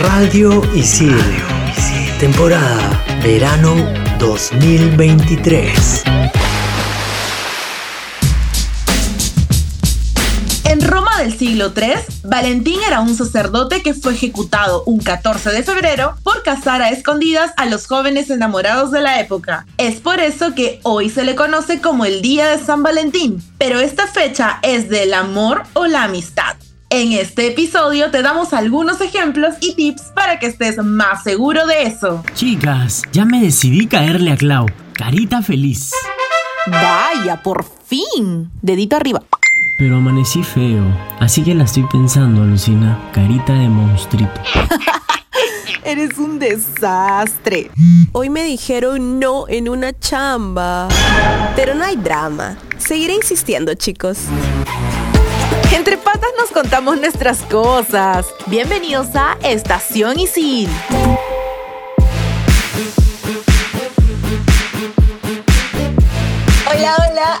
Radio Isil. Temporada Verano 2023. En Roma del siglo III, Valentín era un sacerdote que fue ejecutado un 14 de febrero por casar a escondidas a los jóvenes enamorados de la época. Es por eso que hoy se le conoce como el Día de San Valentín, pero esta fecha es del amor o la amistad. En este episodio te damos algunos ejemplos y tips para que estés más seguro de eso. Chicas, ya me decidí caerle a Clau. Carita feliz. Vaya, por fin. Dedito arriba. Pero amanecí feo, así que la estoy pensando, Lucina. Carita de monstruito. Eres un desastre. Hoy me dijeron no en una chamba. Pero no hay drama. Seguiré insistiendo, chicos. Entre patas nos contamos nuestras cosas. Bienvenidos a Estación Isil.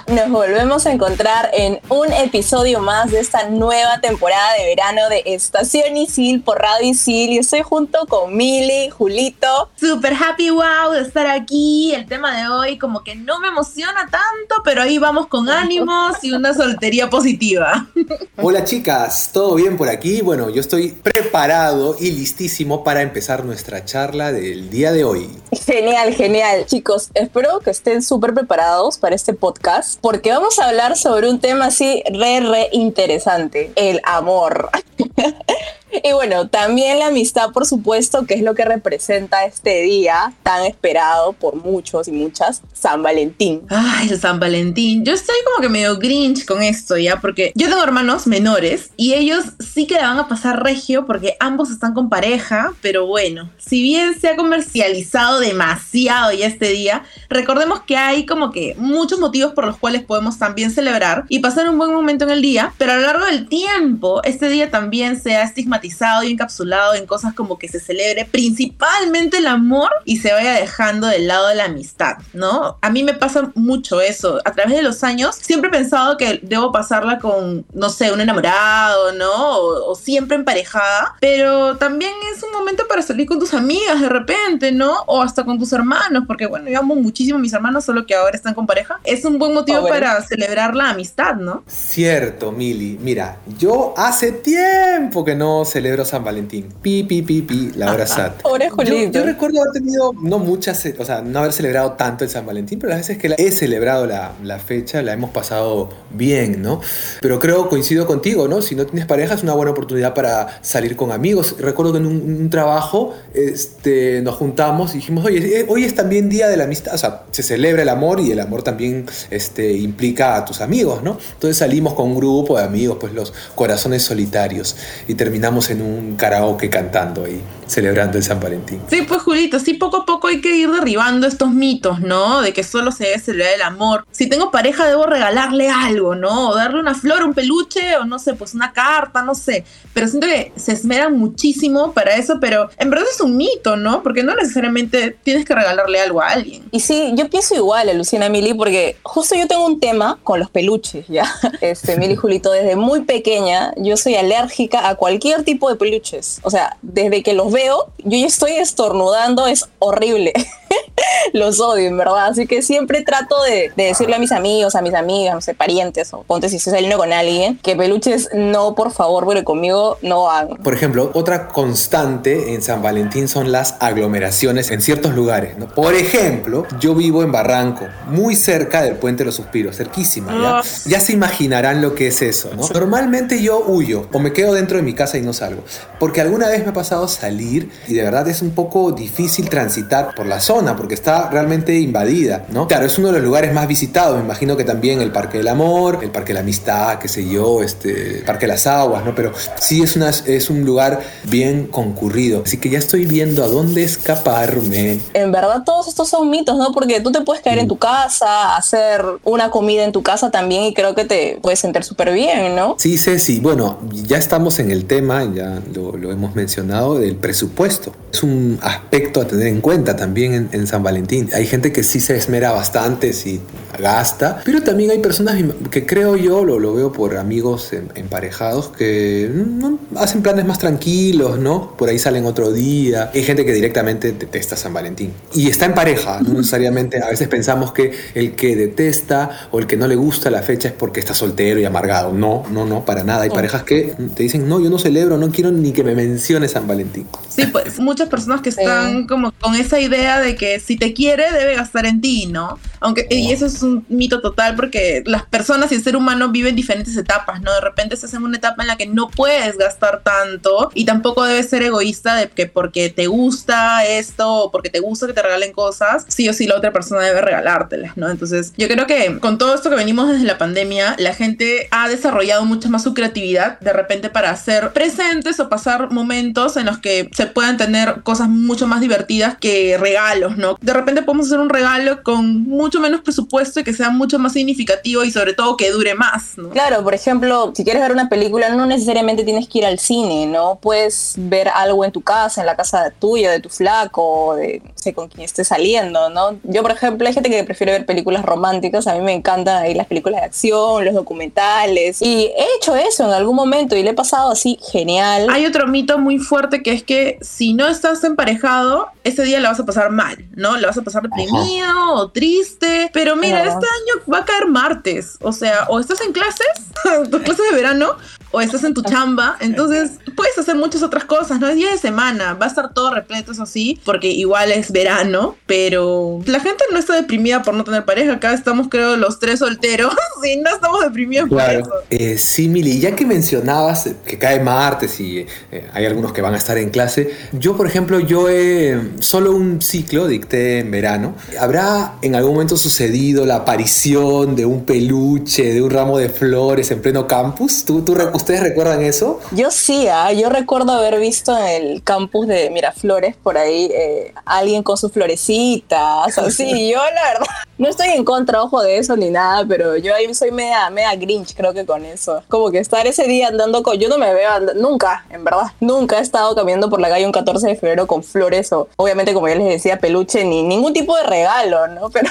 Nos volvemos a encontrar en un episodio más de esta nueva temporada de verano de Estación Isil por Radio Isil y estoy junto con Mili, Julito. Super happy wow de estar aquí. El tema de hoy como que no me emociona tanto, pero ahí vamos con ánimos y una soltería positiva. Hola chicas, ¿todo bien por aquí? Bueno, yo estoy preparado y listísimo para empezar nuestra charla del día de hoy. Genial, genial. Chicos, espero que estén súper preparados para este podcast porque vamos a hablar sobre un tema así re, re interesante, el amor. Y bueno, también la amistad, por supuesto, que es lo que representa este día tan esperado por muchos y muchas, San Valentín. Ay, el San Valentín. Yo estoy como que medio grinch con esto ya, porque yo tengo hermanos menores y ellos sí que le van a pasar regio porque ambos están con pareja, pero bueno, si bien se ha comercializado demasiado ya este día, recordemos que hay como que muchos motivos por los cuales podemos también celebrar y pasar un buen momento en el día, pero a lo largo del tiempo, este día también se ha estigmatizado y encapsulado en cosas como que se celebre principalmente el amor y se vaya dejando del lado de la amistad, ¿no? A mí me pasa mucho eso. A través de los años siempre he pensado que debo pasarla con, no sé, un enamorado, ¿no? O, o siempre emparejada, pero también es un momento para salir con tus amigas de repente, ¿no? O hasta con tus hermanos, porque bueno, yo amo muchísimo a mis hermanos, solo que ahora están con pareja. Es un buen motivo bueno. para celebrar la amistad, ¿no? Cierto, Mili. Mira, yo hace tiempo que no celebro San Valentín. Pi, pi, pi, pi, la hora sat. Yo, yo recuerdo haber tenido, no muchas, o sea, no haber celebrado tanto el San Valentín, pero las veces que la- he celebrado la, la fecha, la hemos pasado bien, ¿no? Pero creo, coincido contigo, ¿no? Si no tienes pareja, es una buena oportunidad para salir con amigos. Recuerdo que en un, un trabajo este, nos juntamos y dijimos, oye, eh, hoy es también Día de la Amistad, o sea, se celebra el amor y el amor también este, implica a tus amigos, ¿no? Entonces salimos con un grupo de amigos, pues los corazones solitarios, y terminamos en un karaoke cantando ahí, celebrando el San Valentín. Sí, pues Julito, sí, poco a poco hay que ir derribando estos mitos, ¿no? De que solo se debe celebrar el amor. Si tengo pareja, debo regalarle algo, ¿no? O darle una flor, un peluche, o no sé, pues una carta, no sé. Pero siento que se esmeran muchísimo para eso, pero en verdad es un mito, ¿no? Porque no necesariamente tienes que regalarle algo a alguien. Y sí, yo pienso igual, Lucina Mili, porque justo yo tengo un tema con los peluches, ¿ya? Este, Mili Julito, desde muy pequeña yo soy alérgica a cualquier tipo de peluches. O sea, desde que los veo, yo ya estoy estornudando, es horrible. los odio, en verdad. Así que siempre trato de, de decirle a mis amigos, a mis amigas, no sé, parientes, o ponte si estoy saliendo con alguien, que peluches no, por favor, porque conmigo no van. Por ejemplo, otra constante en San Valentín son las aglomeraciones en ciertos lugares. ¿no? Por ejemplo, yo vivo en Barranco, muy cerca del Puente de los Suspiros, cerquísima. ¿ya? Ya se imaginarán lo que es eso. ¿no? Normalmente yo huyo o me quedo dentro de mi casa y no salgo. Porque alguna vez me ha pasado salir y de verdad es un poco difícil transitar por la zona porque está realmente invadida. ¿no? Claro, es uno de los lugares más visitados. Me imagino que también el Parque del Amor, el Parque de la Amistad, qué sé yo, este, el Parque de las Aguas, ¿no? Pero sí es, una, es un lugar bien concurrido. Así que ya estoy viendo a dónde escaparme. En verdad todos estos son mitos, ¿no? Porque tú te puedes caer en tu casa, hacer una comida en tu casa también y creo que te puedes sentir súper bien, ¿no? Sí, Ceci, bueno, ya estamos en el tema, ya lo, lo hemos mencionado, del presupuesto. Es un aspecto a tener en cuenta también en, en San Valentín Valentín. Hay gente que sí se esmera bastante, sí gasta, pero también hay personas que creo yo, lo, lo veo por amigos emparejados, que no, hacen planes más tranquilos, ¿no? Por ahí salen otro día. Hay gente que directamente detesta San Valentín. Y está en pareja, no necesariamente. A veces pensamos que el que detesta o el que no le gusta la fecha es porque está soltero y amargado. No, no, no, para nada. Hay parejas que te dicen, no, yo no celebro, no quiero ni que me mencione San Valentín. Sí, pues muchas personas que están como con esa idea de que si te quiere debe gastar en ti, ¿no? Aunque, y eso es un mito total porque las personas y el ser humano viven diferentes etapas, ¿no? De repente estás en una etapa en la que no puedes gastar tanto y tampoco debes ser egoísta de que porque te gusta esto o porque te gusta que te regalen cosas, sí o sí la otra persona debe regalártelas, ¿no? Entonces, yo creo que con todo esto que venimos desde la pandemia, la gente ha desarrollado mucho más su creatividad de repente para hacer presentes o pasar momentos en los que se puedan tener cosas mucho más divertidas que regalos, ¿no? De repente podemos hacer un regalo con mucho menos presupuesto y que sea mucho más significativo y sobre todo que dure más, ¿no? Claro, por ejemplo, si quieres ver una película no necesariamente tienes que ir al cine, ¿no? Puedes ver algo en tu casa, en la casa tuya, de tu flaco, de no sé con quién estés saliendo, ¿no? Yo, por ejemplo, hay gente que prefiere ver películas románticas, a mí me encantan ahí las películas de acción, los documentales, y he hecho eso en algún momento y le he pasado así genial. Hay otro mito muy fuerte que es que si no estás emparejado, ese día la vas a pasar mal, ¿no? La vas a pasar deprimido o triste, pero mira, este año va a caer martes, o sea, o estás en clases, tus clases de verano, o estás en tu chamba, entonces puedes hacer muchas otras cosas, ¿no? Es día de semana, va a estar todo repleto, eso sí, porque igual es verano, pero la gente no está deprimida por no tener pareja, acá estamos creo los tres solteros, y no estamos deprimidos por eso. Eh, sí, Mili, ya que mencionabas que cae martes y eh, hay algunos que van a estar en clase, yo por ejemplo, yo he solo un ciclo dicté en verano, ¿habrá en algún momento sucedido la aparición de un peluche, de un ramo de flores en pleno campus? ¿Tú, tú ¿Ustedes recuerdan eso? Yo sí, ¿ah? yo recuerdo haber visto en el campus de Miraflores por ahí eh, alguien con sus florecitas, así. yo la verdad no estoy en contra, ojo, de eso ni nada, pero yo ahí soy media, media grinch, creo que con eso. Como que estar ese día andando con. Yo no me veo nunca, en verdad. Nunca he estado caminando por la calle un 14 de febrero con flores o, obviamente, como ya les decía, peluche, ni ningún tipo de regalo, ¿no? Pero.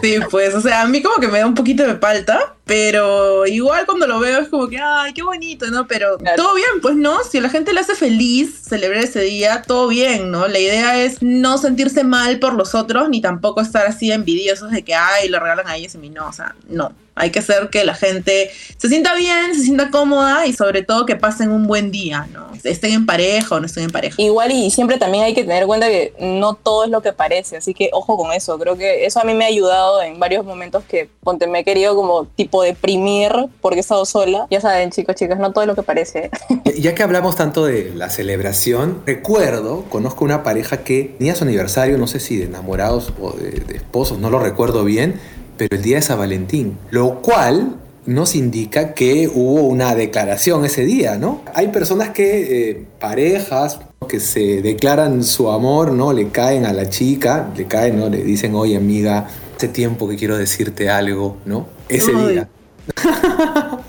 Sí, pues, o sea, a mí como que me da un poquito de falta, pero igual cuando lo veo es como que, ay, qué bonito, ¿no? Pero todo bien, pues no, si a la gente le hace feliz celebrar ese día, todo bien, ¿no? La idea es no sentirse mal por los otros, ni tampoco estar así envidiosos de que, ay, lo regalan a ellos y a mí no, o sea, no. Hay que hacer que la gente se sienta bien, se sienta cómoda y sobre todo que pasen un buen día, ¿no? Estén en pareja o no estén en pareja. Igual y siempre también hay que tener en cuenta que no todo es lo que parece, así que ojo con eso. Creo que eso a mí me ha ayudado en varios momentos que ponte, me he querido como tipo deprimir porque he estado sola. Ya saben, chicos, chicas, no todo es lo que parece. Ya que hablamos tanto de la celebración, recuerdo, conozco una pareja que tenía su aniversario, no sé si de enamorados o de, de esposos, no lo recuerdo bien, pero el día de San Valentín, lo cual nos indica que hubo una declaración ese día, ¿no? Hay personas que, eh, parejas, que se declaran su amor, ¿no? Le caen a la chica, le caen, ¿no? Le dicen, oye amiga, hace tiempo que quiero decirte algo, ¿no? Ese día.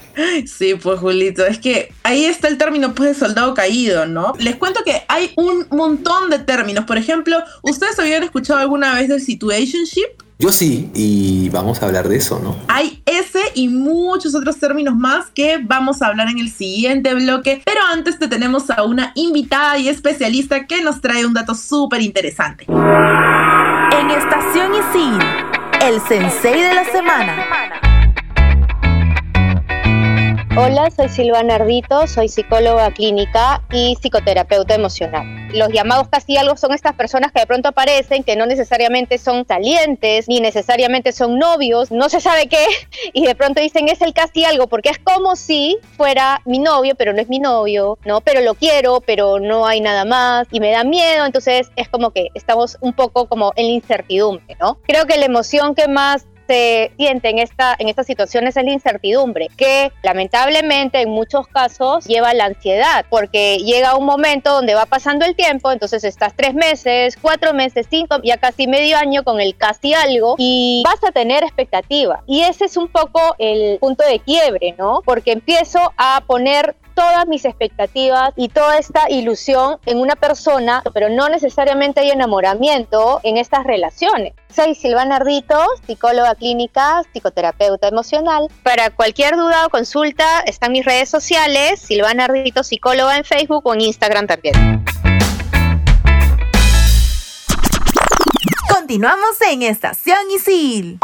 Sí, pues Julito, es que ahí está el término pues de soldado caído, ¿no? Les cuento que hay un montón de términos. Por ejemplo, ¿ustedes habían escuchado alguna vez del situationship? Yo sí, y vamos a hablar de eso, ¿no? Hay ese y muchos otros términos más que vamos a hablar en el siguiente bloque, pero antes te tenemos a una invitada y especialista que nos trae un dato súper interesante. En Estación Isil, el sensei de la semana. Hola, soy Silvana Ardito, soy psicóloga clínica y psicoterapeuta emocional. Los llamados casi algo son estas personas que de pronto aparecen, que no necesariamente son salientes, ni necesariamente son novios, no se sabe qué, y de pronto dicen es el casi algo, porque es como si fuera mi novio, pero no es mi novio, ¿no? Pero lo quiero, pero no hay nada más, y me da miedo, entonces es como que estamos un poco como en la incertidumbre, ¿no? Creo que la emoción que más se siente en, esta, en estas situaciones es la incertidumbre, que lamentablemente en muchos casos lleva la ansiedad, porque llega un momento donde va pasando el tiempo, entonces estás tres meses, cuatro meses, cinco, ya casi medio año con el casi algo y vas a tener expectativa. Y ese es un poco el punto de quiebre, ¿no? Porque empiezo a poner todas mis expectativas y toda esta ilusión en una persona, pero no necesariamente hay enamoramiento en estas relaciones. Soy Silvana Ardito, psicóloga clínica, psicoterapeuta emocional. Para cualquier duda o consulta están mis redes sociales, Silvana Ardito, psicóloga en Facebook o en Instagram también. Continuamos en Estación Isil.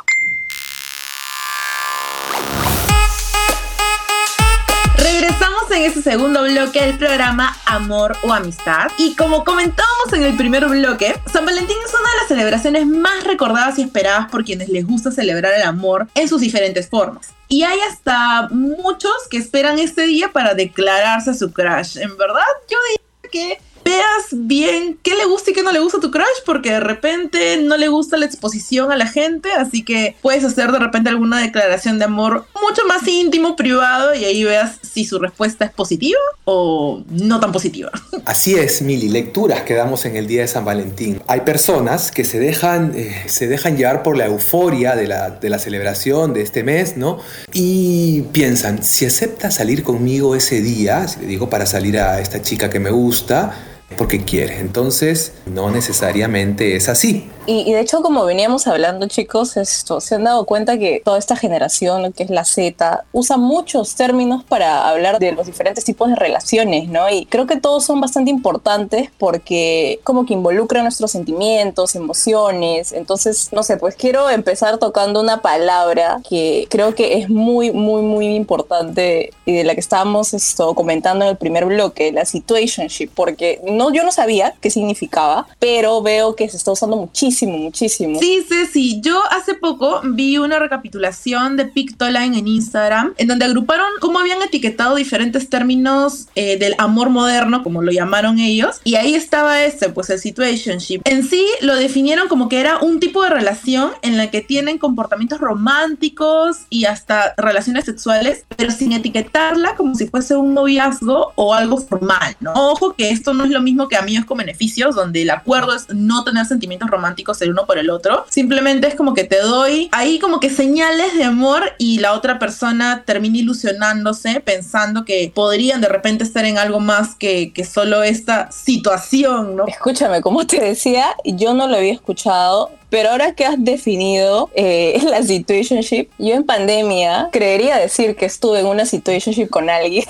En este segundo bloque del programa Amor o Amistad. Y como comentábamos en el primer bloque, San Valentín es una de las celebraciones más recordadas y esperadas por quienes les gusta celebrar el amor en sus diferentes formas. Y hay hasta muchos que esperan este día para declararse su crush. En verdad, yo diría que veas bien qué le gusta y qué no le gusta tu crush, porque de repente no le gusta la exposición a la gente, así que puedes hacer de repente alguna declaración de amor mucho más íntimo, privado, y ahí veas si su respuesta es positiva o no tan positiva. Así es, Mili, lecturas que damos en el día de San Valentín. Hay personas que se dejan, eh, se dejan llevar por la euforia de la, de la celebración de este mes, ¿no? Y piensan, si acepta salir conmigo ese día, si le digo para salir a esta chica que me gusta, porque quiere. Entonces, no necesariamente es así. Y, y de hecho, como veníamos hablando, chicos, esto, se han dado cuenta que toda esta generación, lo que es la Z, usa muchos términos para hablar de los diferentes tipos de relaciones, ¿no? Y creo que todos son bastante importantes porque como que involucran nuestros sentimientos, emociones. Entonces, no sé, pues quiero empezar tocando una palabra que creo que es muy, muy, muy importante y de la que estábamos esto, comentando en el primer bloque, la situationship, porque no, yo no sabía qué significaba, pero veo que se está usando muchísimo, muchísimo. Sí, sí, sí. Yo hace poco vi una recapitulación de Pictoline en Instagram, en donde agruparon cómo habían etiquetado diferentes términos eh, del amor moderno, como lo llamaron ellos, y ahí estaba este, pues el situationship. En sí lo definieron como que era un tipo de relación en la que tienen comportamientos románticos y hasta relaciones sexuales, pero sin etiquetarla como si fuese un noviazgo o algo formal, ¿no? Ojo que esto no es lo mismo que amigos con beneficios, donde el acuerdo es no tener sentimientos románticos el uno por el otro. Simplemente es como que te doy ahí como que señales de amor y la otra persona termina ilusionándose pensando que podrían de repente estar en algo más que, que solo esta situación, ¿no? Escúchame, como te decía, yo no lo había escuchado, pero ahora que has definido eh, la situationship, yo en pandemia creería decir que estuve en una situationship con alguien.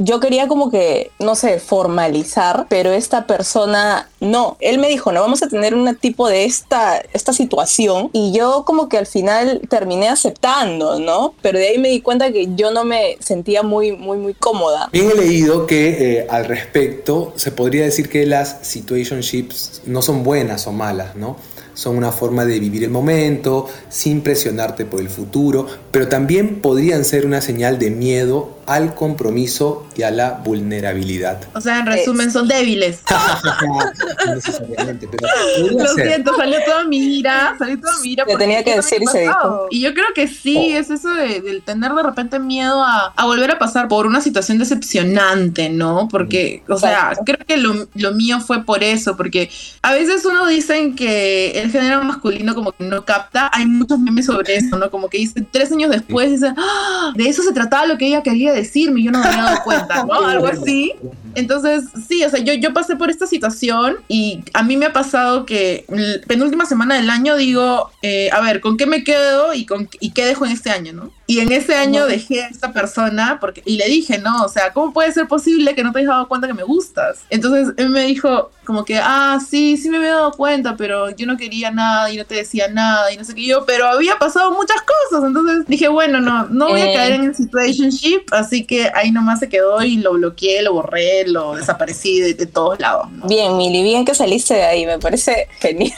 Yo quería como que, no sé, formalizar, pero esta persona no. Él me dijo, no vamos a tener un tipo de esta, esta situación. Y yo como que al final terminé aceptando, ¿no? Pero de ahí me di cuenta que yo no me sentía muy, muy, muy cómoda. Bien he leído que eh, al respecto se podría decir que las situationships no son buenas o malas, ¿no? Son una forma de vivir el momento sin presionarte por el futuro, pero también podrían ser una señal de miedo al compromiso y a la vulnerabilidad. O sea, en resumen, son débiles. no necesariamente, pero podría Lo ser. siento, salió toda mi ira, salió toda mi ira. Te tenía que decir y se dijo. Y yo creo que sí, es eso de, del tener de repente miedo a, a volver a pasar por una situación decepcionante, ¿no? Porque, o sea, Exacto. creo que lo, lo mío fue por eso, porque a veces uno dicen que el género masculino como que no capta, hay muchos memes sobre eso, ¿no? Como que dicen, tres años después, dicen, "Ah, de eso se trataba lo que ella quería decirme, y yo no me había dado cuenta, ¿no? Algo así. Entonces, sí, o sea, yo, yo pasé por esta situación y a mí me ha pasado que penúltima semana del año digo, eh, a ver, ¿con qué me quedo y, con, y qué dejo en este año, no? Y en ese año dejé a esta persona porque, y le dije, no, o sea, ¿cómo puede ser posible que no te hayas dado cuenta que me gustas? Entonces él me dijo, como que, ah, sí, sí me había dado cuenta, pero yo no quería nada y no te decía nada y no sé qué yo, pero había pasado muchas cosas. Entonces dije, bueno, no, no voy a Eh. caer en el situationship, así que ahí nomás se quedó y lo bloqueé, lo borré, lo desaparecí de, todos lados. Bien, Mili, bien que saliste de ahí, me parece genial.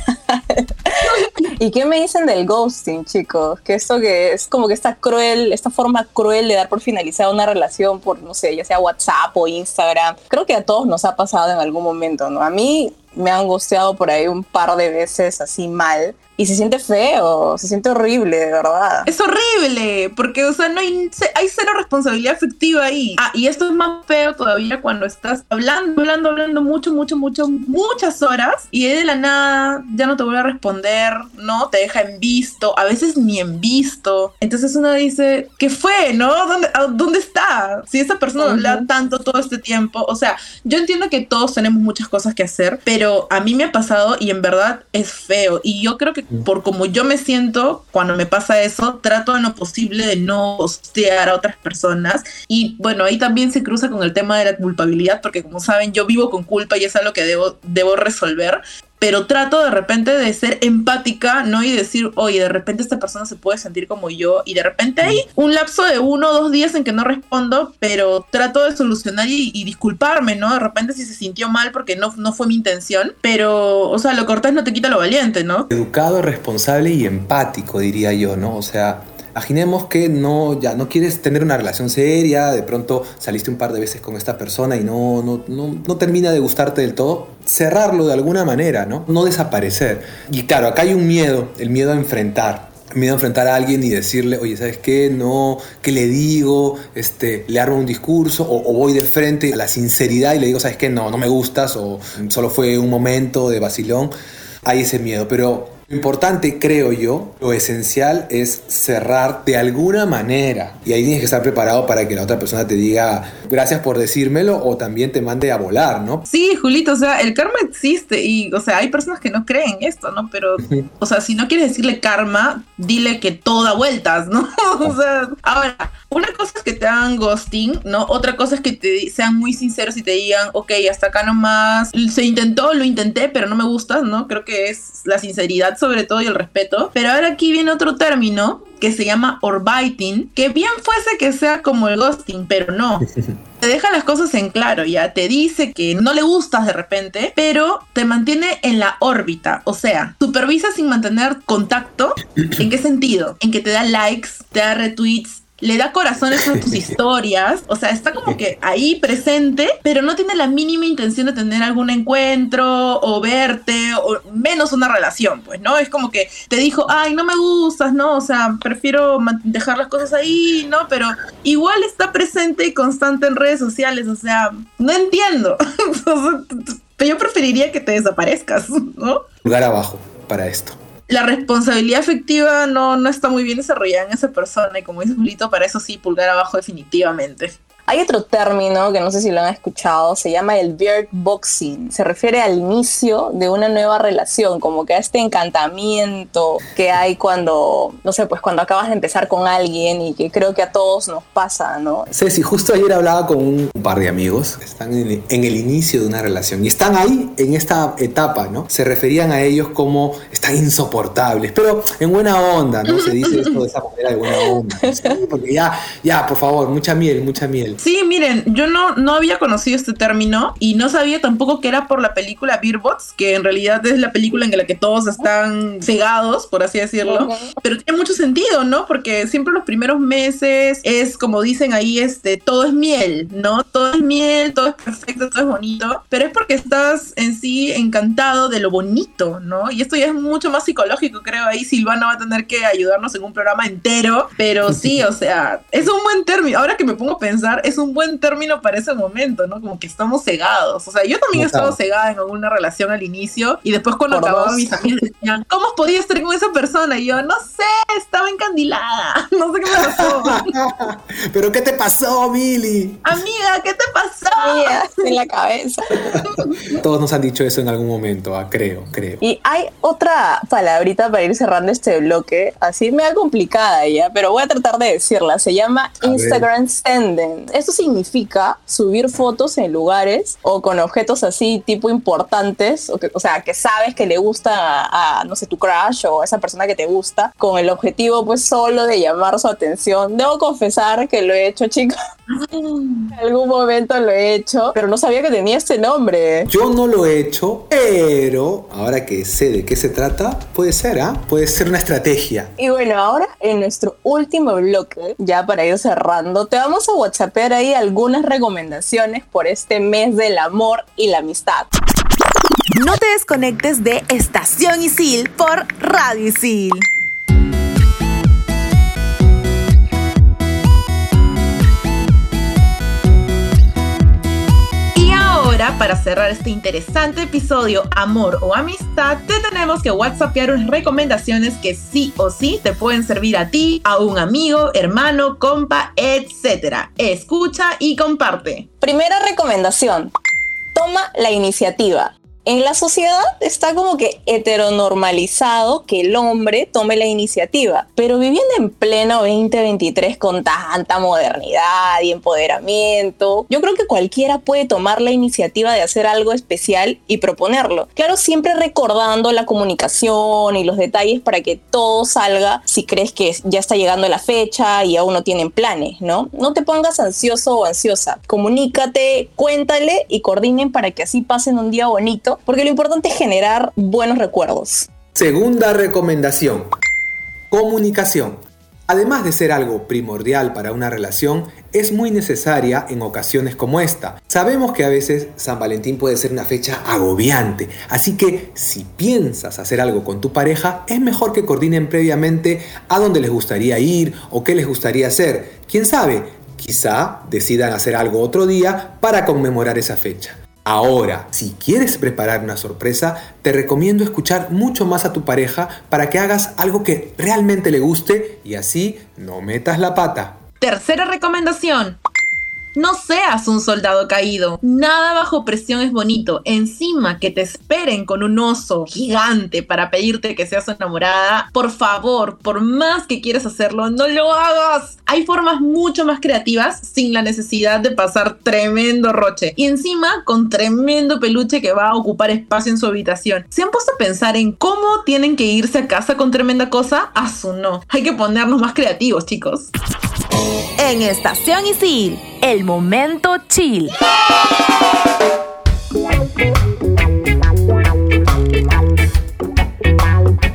¿Y qué me dicen del ghosting, chicos? Que esto que es como que esta cruel, esta forma cruel de dar por finalizada una relación por, no sé, ya sea WhatsApp o Instagram. Creo que a todos nos ha pasado en algún momento, ¿no? A mí me han angustiado por ahí un par de veces así mal. Y se siente feo, se siente horrible, de verdad. Es horrible, porque, o sea, no hay, hay cero responsabilidad afectiva ahí. Ah, y esto es más feo todavía cuando estás hablando, hablando, hablando mucho, mucho, mucho, muchas horas y de la nada ya no te vuelve a responder, ¿no? Te deja en visto, a veces ni en visto. Entonces uno dice, ¿qué fue, no? ¿Dónde, dónde está? Si esa persona uh habla tanto todo este tiempo, o sea, yo entiendo que todos tenemos muchas cosas que hacer, pero a mí me ha pasado y en verdad es feo. Y yo creo que por como yo me siento cuando me pasa eso, trato en lo posible de no hostear a otras personas. Y bueno, ahí también se cruza con el tema de la culpabilidad, porque como saben, yo vivo con culpa y es algo que debo, debo resolver pero trato de repente de ser empática, ¿no? Y decir, oye, de repente esta persona se puede sentir como yo, y de repente hay un lapso de uno o dos días en que no respondo, pero trato de solucionar y, disculparme, ¿no? De repente si se sintió mal porque no, no fue mi intención, pero, o sea, lo cortés no te quita lo valiente, ¿no? Educado, responsable y empático, diría yo, ¿no? O sea, Imaginemos que no, ya no quieres tener una relación seria, de pronto saliste un par de veces con esta persona y no, no, no, no termina de gustarte del todo. Cerrarlo de alguna manera, ¿no? No desaparecer. Y claro, acá hay un miedo, el miedo a enfrentar miedo a enfrentar a alguien y decirle, oye, ¿sabes qué? No, ¿qué le digo? Este, le armo un discurso o, o, voy de frente a la sinceridad y le digo, ¿sabes qué? No, no me gustas o solo fue un momento de vacilón. Hay ese miedo, pero lo importante, creo yo, lo esencial es cerrar de alguna manera. Y ahí tienes que estar preparado para que la otra persona te diga gracias por decírmelo o también te mande a volar, ¿no? Sí, Julito, o sea, el karma existe y, o sea, hay personas que no creen esto, ¿no? Pero, o sea, si no quieres decirle karma, dile que todo da vueltas, ¿no? o sea, ahora, una cosa es que te hagan ghosting, ¿no? Otra cosa es que te sean muy sinceros y te digan, ok, hasta acá nomás, se intentó, lo intenté, pero no me gustas, ¿no? Creo que es la sinceridad sobre todo y el respeto. Pero ahora aquí viene otro término que se llama orbiting, que bien fuese que sea como el ghosting, pero no. Te deja las cosas en claro, ya te dice que no le gustas de repente, pero te mantiene en la órbita, o sea, supervisa sin mantener contacto. ¿En qué sentido? En que te da likes, te da retweets, le da corazones a tus historias, o sea, está como que ahí presente, pero no tiene la mínima intención de tener algún encuentro o verte o menos una relación, pues, ¿no? Es como que te dijo, ay, no me gustas, ¿no? O sea, prefiero dejar las cosas ahí, ¿no? Pero igual está presente y constante en redes sociales, o sea, no entiendo. Yo preferiría que te desaparezcas, ¿no? Lugar abajo para esto la responsabilidad afectiva no, no está muy bien desarrollada en esa persona y como dice Julito, para eso sí, pulgar abajo definitivamente. Hay otro término que no sé si lo han escuchado, se llama el beard boxing. Se refiere al inicio de una nueva relación, como que a este encantamiento que hay cuando, no sé, pues cuando acabas de empezar con alguien y que creo que a todos nos pasa, ¿no? Ceci, justo ayer hablaba con un par de amigos que están en el, inicio de una relación y están ahí en esta etapa, ¿no? Se referían a ellos como están insoportables, pero en buena onda, ¿no? Se dice esto de esa manera de buena onda. Porque ya, ya, por favor, mucha miel, mucha miel. Sí, miren, yo no, no había conocido este término y no sabía tampoco que era por la película Beerbots, que en realidad es la película en la que todos están cegados, por así decirlo. Pero tiene mucho sentido, ¿no? Porque siempre los primeros meses es como dicen ahí, este, todo es miel, ¿no? Todo es miel, todo es perfecto, todo es bonito. Pero es porque estás en sí encantado de lo bonito, ¿no? Y esto ya es mucho más psicológico, creo. Ahí Silvana va a tener que ayudarnos en un programa entero. Pero sí, o sea, es un buen término. Ahora que me pongo a pensar, es un buen término para ese momento, ¿no? Como que estamos cegados. O sea, yo también he estado cegada en alguna relación al inicio y después cuando acababa mis amigos decían, ¿cómo podía estar con esa persona? Y yo, no sé, estaba encandilada. No sé qué me pasó. ¿Pero qué te pasó, Mili? Amiga, ¿qué te pasó? en la cabeza. Todos nos han dicho eso en algún momento, ah, creo, creo. Y hay otra palabrita para ir cerrando este bloque, así me da complicada ya, pero voy a tratar de decirla. Se llama Instagram Senden esto significa subir fotos en lugares o con objetos así tipo importantes, o, que, o sea, que sabes que le gusta a, no sé, tu crush o a esa persona que te gusta, con el objetivo pues solo de llamar su atención. Debo confesar que lo he hecho, chicos. en algún momento lo he hecho, pero no sabía que tenía este nombre. Yo no lo he hecho, pero ahora que sé de qué se trata, puede ser, ¿ah? Puede ser una estrategia. Y bueno, ahora en nuestro último bloque, ya para ir cerrando, te vamos a WhatsAppear ahí algunas recomendaciones por este mes del amor y la amistad. No te desconectes de Estación Isil por Radio Isil. Para cerrar este interesante episodio, amor o amistad, te tenemos que whatsappear unas recomendaciones que sí o sí te pueden servir a ti, a un amigo, hermano, compa, etc. Escucha y comparte. Primera recomendación. Toma la iniciativa. En la sociedad está como que heteronormalizado que el hombre tome la iniciativa, pero viviendo en pleno 2023 con tanta modernidad y empoderamiento, yo creo que cualquiera puede tomar la iniciativa de hacer algo especial y proponerlo. Claro, siempre recordando la comunicación y los detalles para que todo salga si crees que ya está llegando la fecha y aún no tienen planes, ¿no? No te pongas ansioso o ansiosa. Comunícate, cuéntale y coordinen para que así pasen un día bonito porque lo importante es generar buenos recuerdos. Segunda recomendación. Comunicación. Además de ser algo primordial para una relación, es muy necesaria en ocasiones como esta. Sabemos que a veces San Valentín puede ser una fecha agobiante, así que si piensas hacer algo con tu pareja, es mejor que coordinen previamente a dónde les gustaría ir o qué les gustaría hacer. ¿Quién sabe? Quizá decidan hacer algo otro día para conmemorar esa fecha. Ahora, si quieres preparar una sorpresa, te recomiendo escuchar mucho más a tu pareja para que hagas algo que realmente le guste y así no metas la pata. Tercera recomendación. No seas un soldado caído. Nada bajo presión es bonito. Encima que te esperen con un oso gigante para pedirte que seas enamorada. Por favor, por más que quieras hacerlo, no lo hagas. Hay formas mucho más creativas sin la necesidad de pasar tremendo roche. Y encima con tremendo peluche que va a ocupar espacio en su habitación. ¿Se han puesto a pensar en cómo tienen que irse a casa con tremenda cosa? A su no. Hay que ponernos más creativos, chicos. En Estación Isil, el momento chill.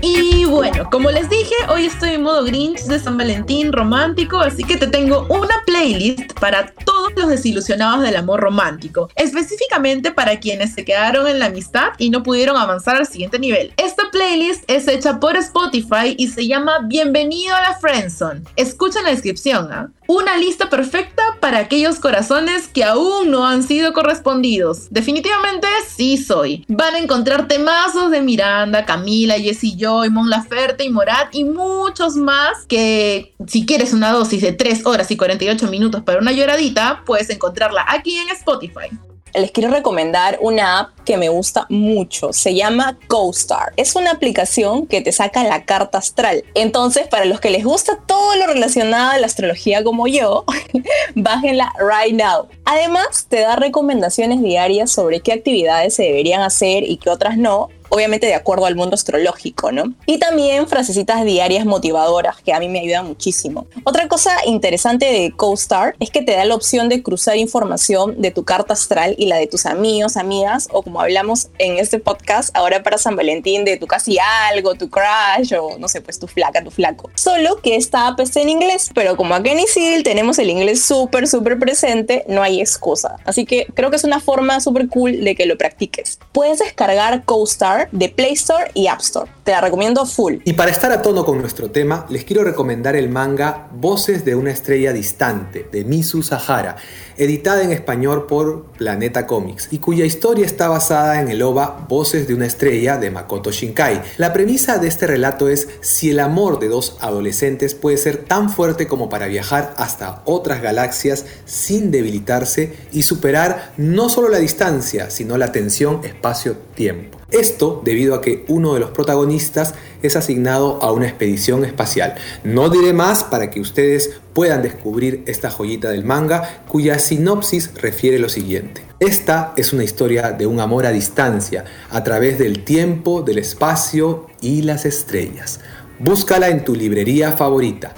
Y bueno, como les dije, hoy estoy en modo Grinch de San Valentín romántico, así que te tengo una playlist para todos los desilusionados del amor romántico, específicamente para quienes se quedaron en la amistad y no pudieron avanzar al siguiente nivel. Esta playlist es hecha por Spotify y se llama Bienvenido a la Friendzone. Escucha en la descripción, ¿ah? Una lista perfecta para aquellos corazones que aún no han sido correspondidos. Definitivamente sí soy. Van a encontrar temazos de Miranda, Camila, Jessie Joy, Mon Laferte y Morat y muchos más que si quieres una dosis de 3 horas y 48 minutos para una lloradita, puedes encontrarla aquí en Spotify les quiero recomendar una app que me gusta mucho. Se llama CoStar. Es una aplicación que te saca la carta astral. Entonces, para los que les gusta todo lo relacionado a la astrología como yo, bájenla right now. Además, te da recomendaciones diarias sobre qué actividades se deberían hacer y qué otras no obviamente de acuerdo al mundo astrológico, ¿no? Y también frasecitas diarias motivadoras que a mí me ayudan muchísimo. Otra cosa interesante de CoStar es que te da la opción de cruzar información de tu carta astral y la de tus amigos, amigas, o como hablamos en este podcast ahora para San Valentín, de tu casi algo, tu crush, o no sé, pues tu flaca, tu flaco. Solo que esta app está en inglés, pero como aquí en Isil tenemos el inglés súper, súper presente, no hay excusa. Así que creo que es una forma súper cool de que lo practiques. Puedes descargar CoStar de Play Store y App Store. Te la recomiendo full. Y para estar a tono con nuestro tema, les quiero recomendar el manga Voces de una estrella distante de Misu Sahara, editada en español por Planeta Comics y cuya historia está basada en el OVA Voces de una estrella de Makoto Shinkai. La premisa de este relato es si el amor de dos adolescentes puede ser tan fuerte como para viajar hasta otras galaxias sin debilitarse y superar no solo la distancia, sino la tensión espacio-tiempo. Esto debido a que uno de los protagonistas es asignado a una expedición espacial. No diré más para que ustedes puedan descubrir esta joyita del manga cuya sinopsis refiere lo siguiente. Esta es una historia de un amor a distancia, a través del tiempo, del espacio y las estrellas. Búscala en tu librería favorita.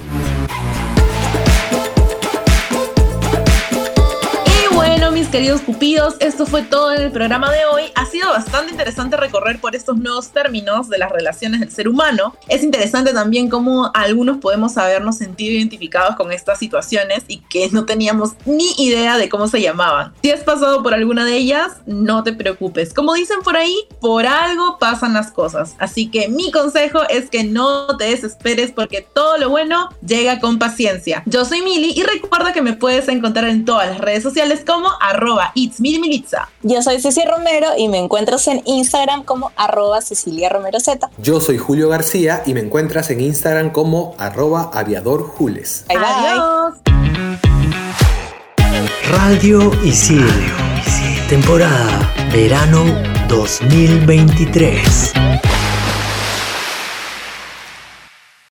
Mis queridos cupidos, esto fue todo en el programa de hoy. Ha sido bastante interesante recorrer por estos nuevos términos de las relaciones del ser humano. Es interesante también cómo algunos podemos habernos sentido identificados con estas situaciones y que no teníamos ni idea de cómo se llamaban. Si has pasado por alguna de ellas, no te preocupes. Como dicen por ahí, por algo pasan las cosas. Así que mi consejo es que no te desesperes porque todo lo bueno llega con paciencia. Yo soy Mili y recuerda que me puedes encontrar en todas las redes sociales como itsmilimilitza. Yo soy Ceci Romero y me encuentras en Instagram como arroba Cecilia Romero Z. Yo soy Julio García y me encuentras en Instagram como arroba aviadorjules. Bye, bye. Adiós. Radio Isil. Temporada Verano 2023.